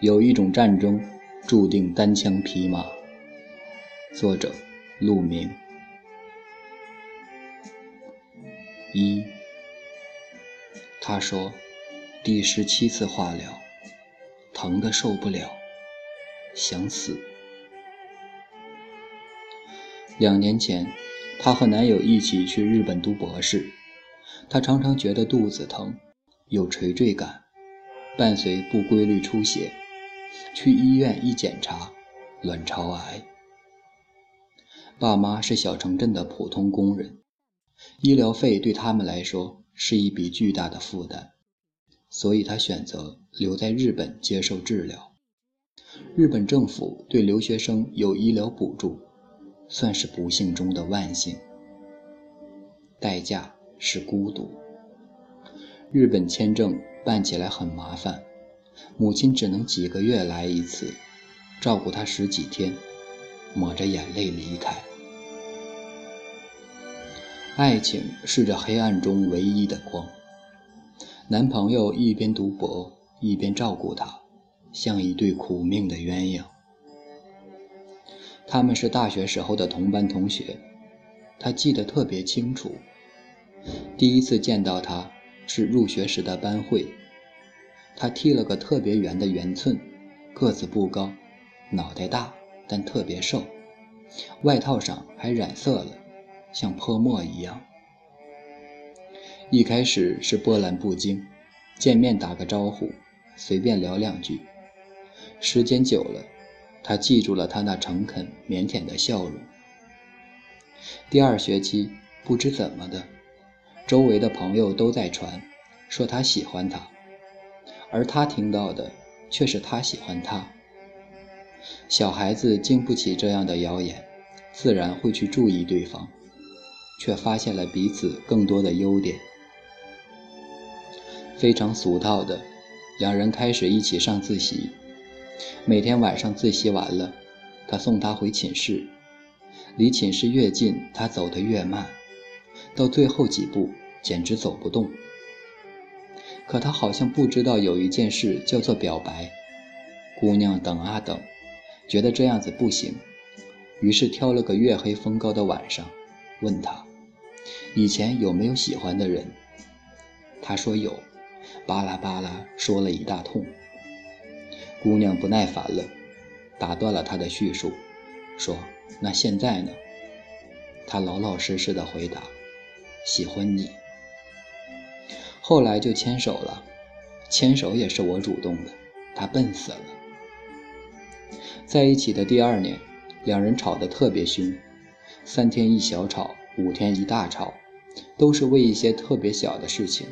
有一种战争注定单枪匹马。作者：陆明。一，他说，第十七次化疗，疼得受不了，想死。两年前，她和男友一起去日本读博士，她常常觉得肚子疼，有垂坠感，伴随不规律出血。去医院一检查，卵巢癌。爸妈是小城镇的普通工人，医疗费对他们来说是一笔巨大的负担，所以他选择留在日本接受治疗。日本政府对留学生有医疗补助，算是不幸中的万幸。代价是孤独。日本签证办起来很麻烦。母亲只能几个月来一次，照顾他十几天，抹着眼泪离开。爱情是这黑暗中唯一的光。男朋友一边读博一边照顾她，像一对苦命的鸳鸯。他们是大学时候的同班同学，他记得特别清楚。第一次见到他是入学时的班会。他剃了个特别圆的圆寸，个子不高，脑袋大，但特别瘦，外套上还染色了，像泼墨一样。一开始是波澜不惊，见面打个招呼，随便聊两句。时间久了，他记住了他那诚恳腼腆的笑容。第二学期，不知怎么的，周围的朋友都在传，说他喜欢他。而他听到的却是他喜欢他。小孩子经不起这样的谣言，自然会去注意对方，却发现了彼此更多的优点。非常俗套的，两人开始一起上自习。每天晚上自习完了，他送她回寝室，离寝室越近，他走得越慢，到最后几步简直走不动。可他好像不知道有一件事叫做表白。姑娘等啊等，觉得这样子不行，于是挑了个月黑风高的晚上，问他以前有没有喜欢的人。他说有，巴拉巴拉说了一大通。姑娘不耐烦了，打断了他的叙述，说：“那现在呢？”他老老实实的回答：“喜欢你。”后来就牵手了，牵手也是我主动的，他笨死了。在一起的第二年，两人吵得特别凶，三天一小吵，五天一大吵，都是为一些特别小的事情，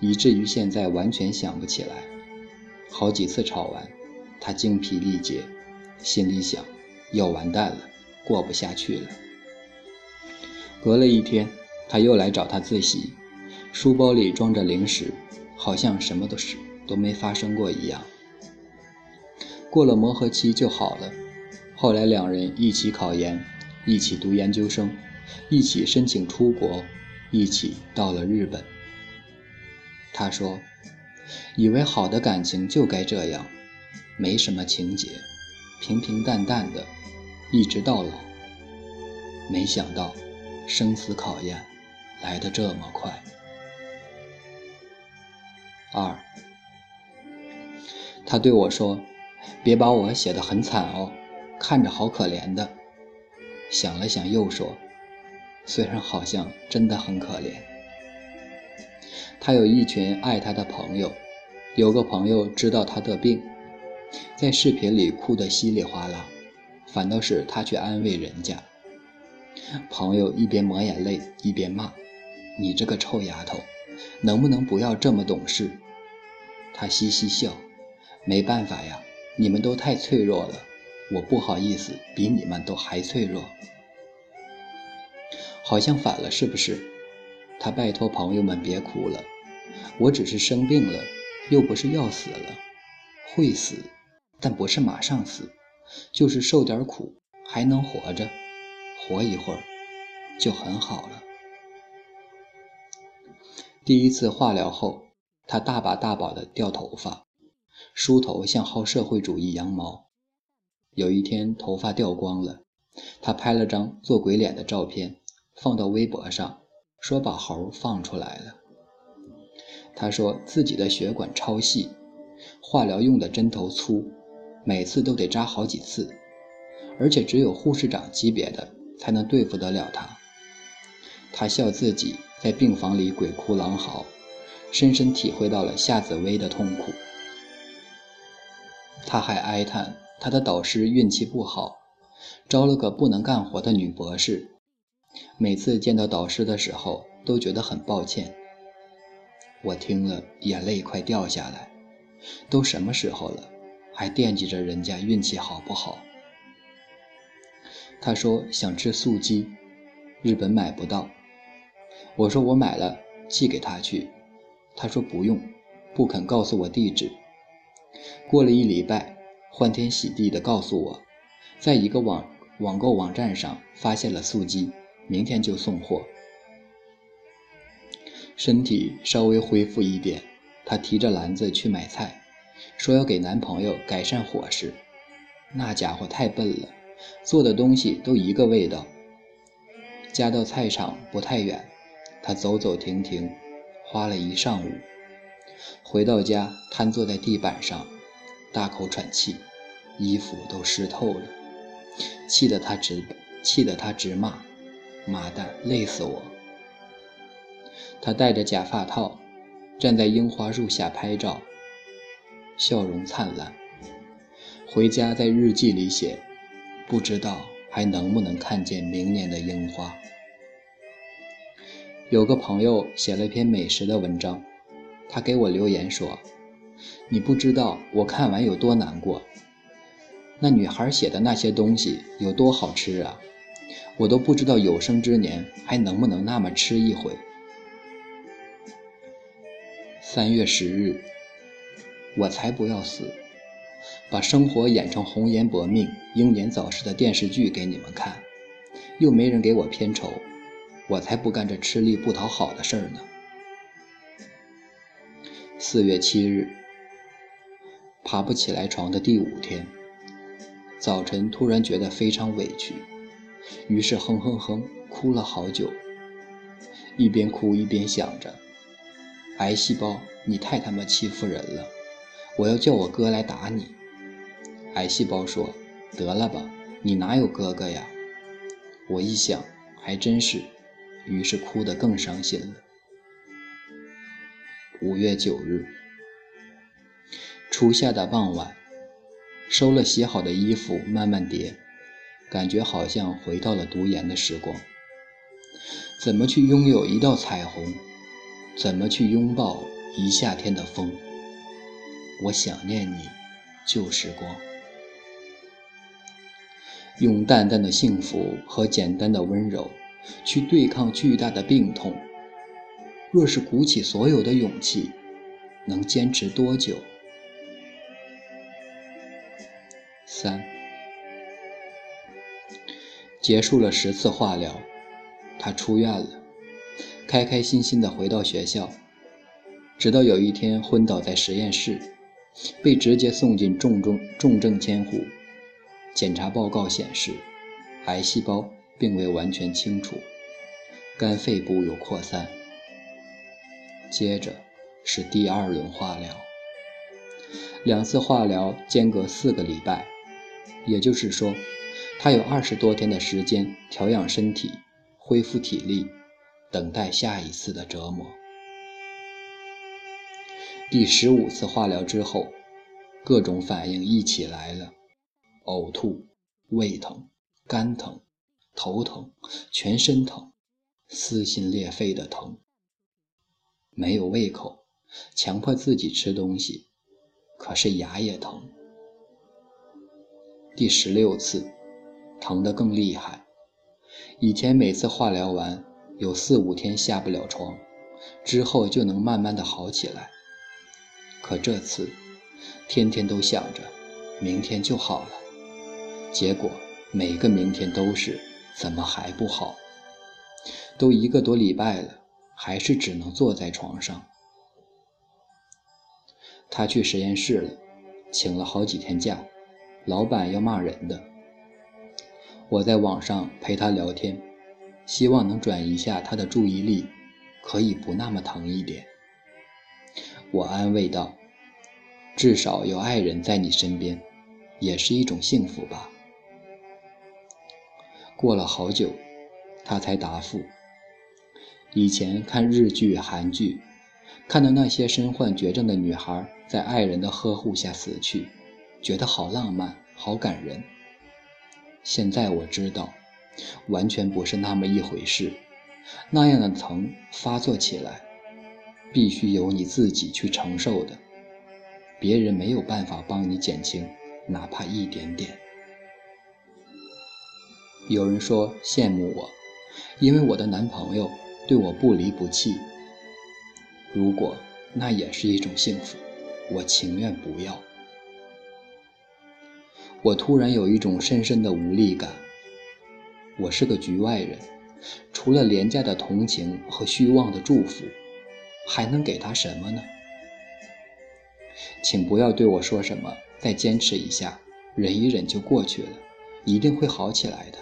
以至于现在完全想不起来。好几次吵完，他精疲力竭，心里想要完蛋了，过不下去了。隔了一天，他又来找他自习。书包里装着零食，好像什么都是都没发生过一样。过了磨合期就好了。后来两人一起考研，一起读研究生，一起申请出国，一起到了日本。他说：“以为好的感情就该这样，没什么情节，平平淡淡的，一直到老。没想到，生死考验来得这么快。”二，他对我说：“别把我写得很惨哦，看着好可怜的。”想了想，又说：“虽然好像真的很可怜。”他有一群爱他的朋友，有个朋友知道他的病，在视频里哭得稀里哗啦，反倒是他去安慰人家。朋友一边抹眼泪一边骂：“你这个臭丫头，能不能不要这么懂事？”他嘻嘻笑，没办法呀，你们都太脆弱了，我不好意思比你们都还脆弱，好像反了是不是？他拜托朋友们别哭了，我只是生病了，又不是要死了，会死，但不是马上死，就是受点苦还能活着，活一会儿就很好了。第一次化疗后。他大把大把的掉头发，梳头像薅社会主义羊毛。有一天头发掉光了，他拍了张做鬼脸的照片，放到微博上，说把猴放出来了。他说自己的血管超细，化疗用的针头粗，每次都得扎好几次，而且只有护士长级别的才能对付得了他。他笑自己在病房里鬼哭狼嚎，深深体会到了夏紫薇的痛苦。他还哀叹他的导师运气不好，招了个不能干活的女博士。每次见到导师的时候，都觉得很抱歉。我听了，眼泪快掉下来。都什么时候了，还惦记着人家运气好不好？他说想吃素鸡，日本买不到。我说我买了，寄给他去。他说不用，不肯告诉我地址。过了一礼拜，欢天喜地地告诉我，在一个网网购网站上发现了素鸡，明天就送货。身体稍微恢复一点，她提着篮子去买菜，说要给男朋友改善伙食。那家伙太笨了，做的东西都一个味道。家到菜场不太远。他走走停停，花了一上午。回到家，瘫坐在地板上，大口喘气，衣服都湿透了，气得他直气得他直骂：“妈蛋，累死我！”他戴着假发套，站在樱花树下拍照，笑容灿烂。回家在日记里写：“不知道还能不能看见明年的樱花。”有个朋友写了一篇美食的文章，他给我留言说：“你不知道我看完有多难过。那女孩写的那些东西有多好吃啊，我都不知道有生之年还能不能那么吃一回。”三月十日，我才不要死，把生活演成红颜薄命、英年早逝的电视剧给你们看，又没人给我片酬。我才不干这吃力不讨好的事儿呢。四月七日，爬不起来床的第五天，早晨突然觉得非常委屈，于是哼哼哼哭了好久，一边哭一边想着：癌细胞，你太他妈欺负人了，我要叫我哥来打你。癌细胞说：得了吧，你哪有哥哥呀？我一想，还真是。于是哭得更伤心了。五月九日，初夏的傍晚，收了洗好的衣服，慢慢叠，感觉好像回到了读研的时光。怎么去拥有一道彩虹？怎么去拥抱一夏天的风？我想念你，旧时光。用淡淡的幸福和简单的温柔。去对抗巨大的病痛。若是鼓起所有的勇气，能坚持多久？三，结束了十次化疗，他出院了，开开心心的回到学校。直到有一天昏倒在实验室，被直接送进重中重症监护。检查报告显示，癌细胞。并未完全清除，肝肺部有扩散。接着是第二轮化疗，两次化疗间隔四个礼拜，也就是说，他有二十多天的时间调养身体、恢复体力，等待下一次的折磨。第十五次化疗之后，各种反应一起来了：呕吐、胃疼、肝疼。头疼，全身疼，撕心裂肺的疼。没有胃口，强迫自己吃东西，可是牙也疼。第十六次，疼得更厉害。以前每次化疗完，有四五天下不了床，之后就能慢慢的好起来。可这次，天天都想着明天就好了，结果每个明天都是。怎么还不好？都一个多礼拜了，还是只能坐在床上。他去实验室了，请了好几天假，老板要骂人的。我在网上陪他聊天，希望能转移一下他的注意力，可以不那么疼一点。我安慰道：“至少有爱人在你身边，也是一种幸福吧。”过了好久，他才答复：“以前看日剧、韩剧，看到那些身患绝症的女孩在爱人的呵护下死去，觉得好浪漫、好感人。”现在我知道，完全不是那么一回事。那样的疼发作起来，必须由你自己去承受的，别人没有办法帮你减轻，哪怕一点点。有人说羡慕我，因为我的男朋友对我不离不弃。如果那也是一种幸福，我情愿不要。我突然有一种深深的无力感。我是个局外人，除了廉价的同情和虚妄的祝福，还能给他什么呢？请不要对我说什么“再坚持一下，忍一忍就过去了，一定会好起来的”。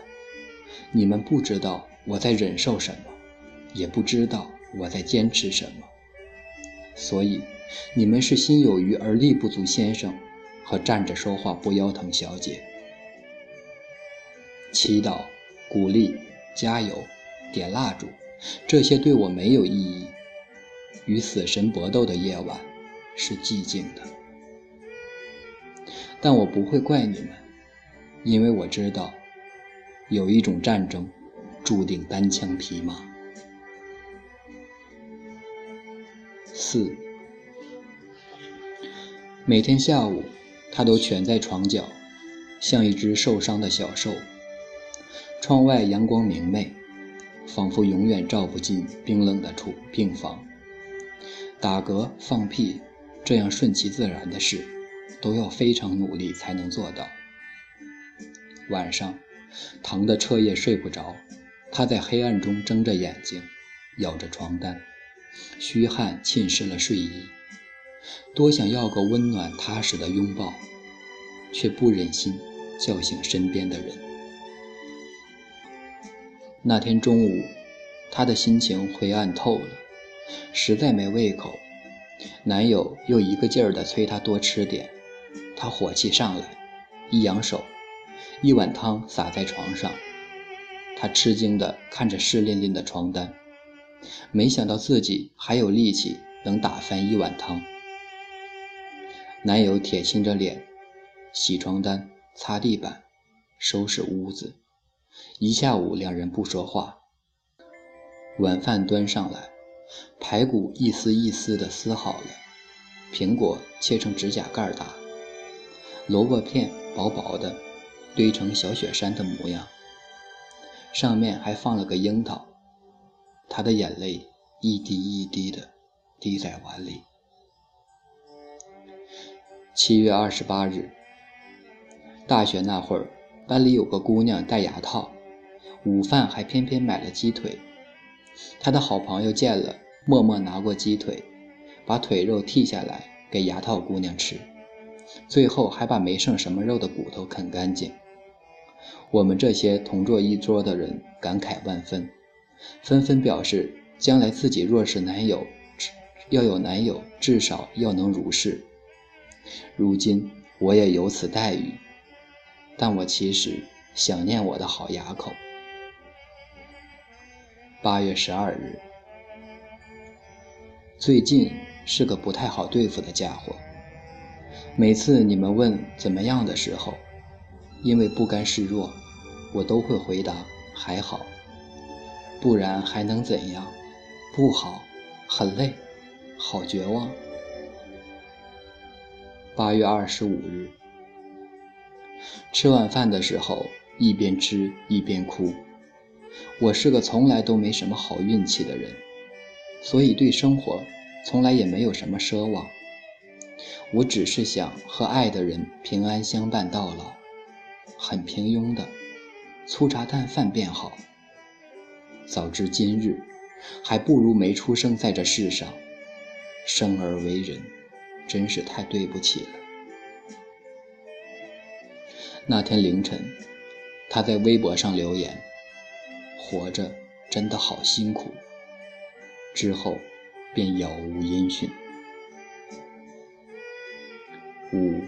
你们不知道我在忍受什么，也不知道我在坚持什么，所以你们是心有余而力不足先生。和站着说话不腰疼，小姐。祈祷、鼓励、加油、点蜡烛，这些对我没有意义。与死神搏斗的夜晚是寂静的，但我不会怪你们，因为我知道，有一种战争注定单枪匹马。四，每天下午。他都蜷在床角，像一只受伤的小兽。窗外阳光明媚，仿佛永远照不进冰冷的处病房。打嗝、放屁，这样顺其自然的事，都要非常努力才能做到。晚上，疼得彻夜睡不着，他在黑暗中睁着眼睛，咬着床单，虚汗浸湿了睡衣。多想要个温暖踏实的拥抱，却不忍心叫醒身边的人。那天中午，他的心情灰暗透了，实在没胃口。男友又一个劲儿地催她多吃点，她火气上来，一扬手，一碗汤洒在床上。他吃惊地看着湿淋淋的床单，没想到自己还有力气能打翻一碗汤。男友铁青着脸，洗床单、擦地板、收拾屋子，一下午两人不说话。晚饭端上来，排骨一丝一丝的撕好了，苹果切成指甲盖大，萝卜片薄薄的堆成小雪山的模样，上面还放了个樱桃。他的眼泪一滴一滴的滴在碗里。七月二十八日，大学那会儿，班里有个姑娘戴牙套，午饭还偏偏买了鸡腿。他的好朋友见了，默默拿过鸡腿，把腿肉剔下来给牙套姑娘吃，最后还把没剩什么肉的骨头啃干净。我们这些同坐一桌的人感慨万分，纷纷表示，将来自己若是男友，要有男友，至少要能如是。如今我也有此待遇，但我其实想念我的好牙口。八月十二日，最近是个不太好对付的家伙。每次你们问怎么样的时候，因为不甘示弱，我都会回答还好，不然还能怎样？不好，很累，好绝望。八月二十五日，吃晚饭的时候，一边吃一边哭。我是个从来都没什么好运气的人，所以对生活从来也没有什么奢望。我只是想和爱的人平安相伴到老，很平庸的，粗茶淡饭便好。早知今日，还不如没出生在这世上。生而为人。真是太对不起了。那天凌晨，他在微博上留言：“活着真的好辛苦。”之后便杳无音讯。五，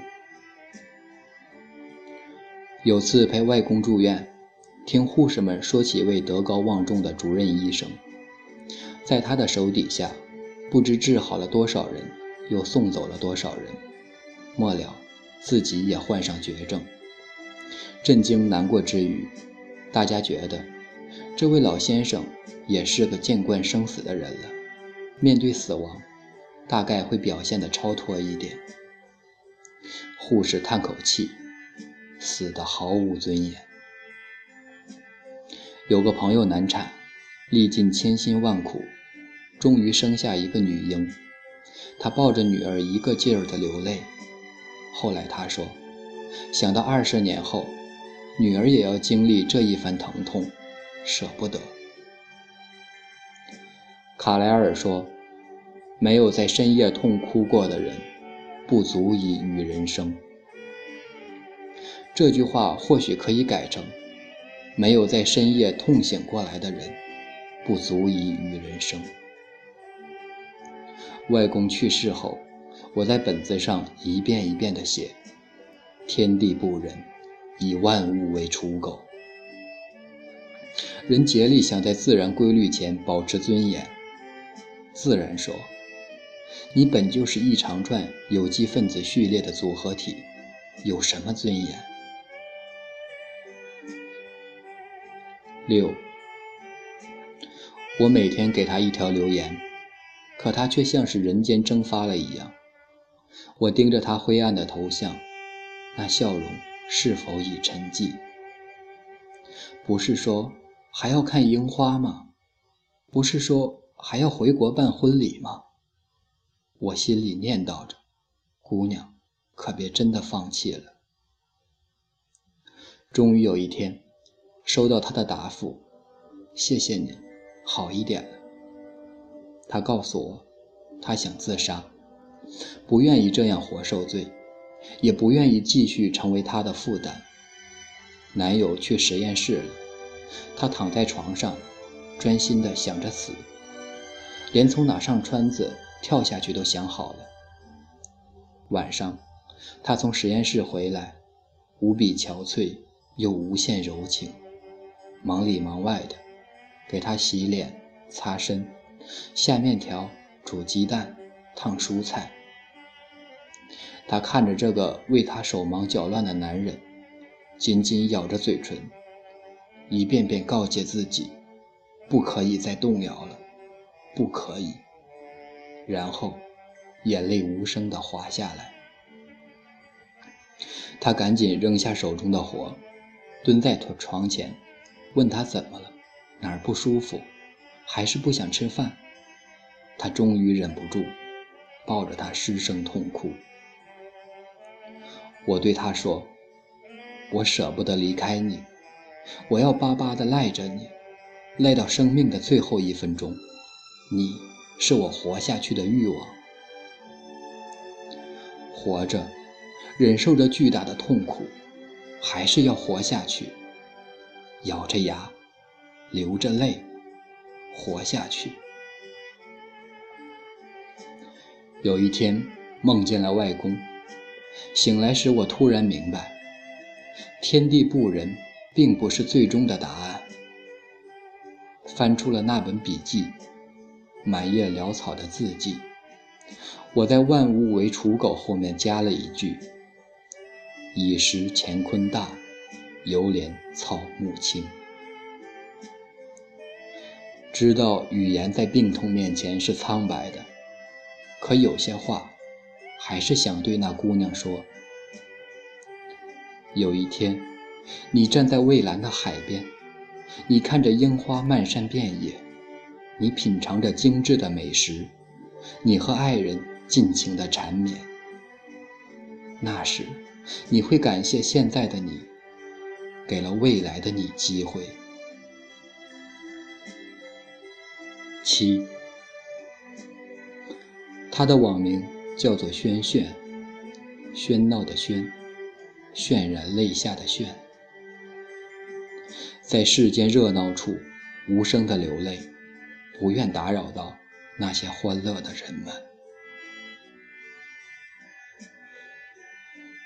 有次陪外公住院，听护士们说起一位德高望重的主任医生，在他的手底下，不知治好了多少人，又送走了多少人，末了自己也患上绝症。震惊难过之余，大家觉得这位老先生也是个见惯生死的人了，面对死亡，大概会表现得超脱一点。护士叹口气，死得毫无尊严。有个朋友难产，历尽千辛万苦，终于生下一个女婴，他抱着女儿一个劲儿的流泪。后来他说，想到二十年后。女儿也要经历这一番疼痛，舍不得。卡莱尔说：“没有在深夜痛哭过的人，不足以与人生。”这句话或许可以改成：“没有在深夜痛醒过来的人，不足以与人生。”外公去世后，我在本子上一遍一遍地写：“天地不仁。”以万物为刍狗，人竭力想在自然规律前保持尊严。自然说：“你本就是一长串有机分子序列的组合体，有什么尊严？”六，我每天给他一条留言，可他却像是人间蒸发了一样。我盯着他灰暗的头像，那笑容。是否已沉寂？不是说还要看樱花吗？不是说还要回国办婚礼吗？我心里念叨着：“姑娘，可别真的放弃了。”终于有一天，收到他的答复：“谢谢你，好一点了。”他告诉我，他想自杀，不愿意这样活受罪。也不愿意继续成为他的负担。男友去实验室了，她躺在床上，专心地想着死，连从哪上穿子跳下去都想好了。晚上，她从实验室回来，无比憔悴又无限柔情，忙里忙外的，给他洗脸、擦身、下面条、煮鸡蛋、烫蔬菜。她看着这个为她手忙脚乱的男人，紧紧咬着嘴唇，一遍遍告诫自己，不可以再动摇了，不可以。然后，眼泪无声地滑下来。她赶紧扔下手中的活，蹲在床前，问他怎么了，哪儿不舒服，还是不想吃饭？他终于忍不住，抱着他失声痛哭。我对他说：“我舍不得离开你，我要巴巴地赖着你，赖到生命的最后一分钟。你是我活下去的欲望。活着，忍受着巨大的痛苦，还是要活下去。咬着牙，流着泪，活下去。”有一天，梦见了外公。醒来时，我突然明白，天地不仁，并不是最终的答案。翻出了那本笔记，满页潦草的字迹，我在“万物为刍狗”后面加了一句：“已识乾坤大，犹怜草木青。”知道语言在病痛面前是苍白的，可有些话。还是想对那姑娘说：有一天，你站在蔚蓝的海边，你看着樱花漫山遍野，你品尝着精致的美食，你和爱人尽情的缠绵。那时，你会感谢现在的你，给了未来的你机会。七，他的网名。叫做喧炫，喧闹的喧，渲染泪下的渲。在世间热闹处，无声的流泪，不愿打扰到那些欢乐的人们。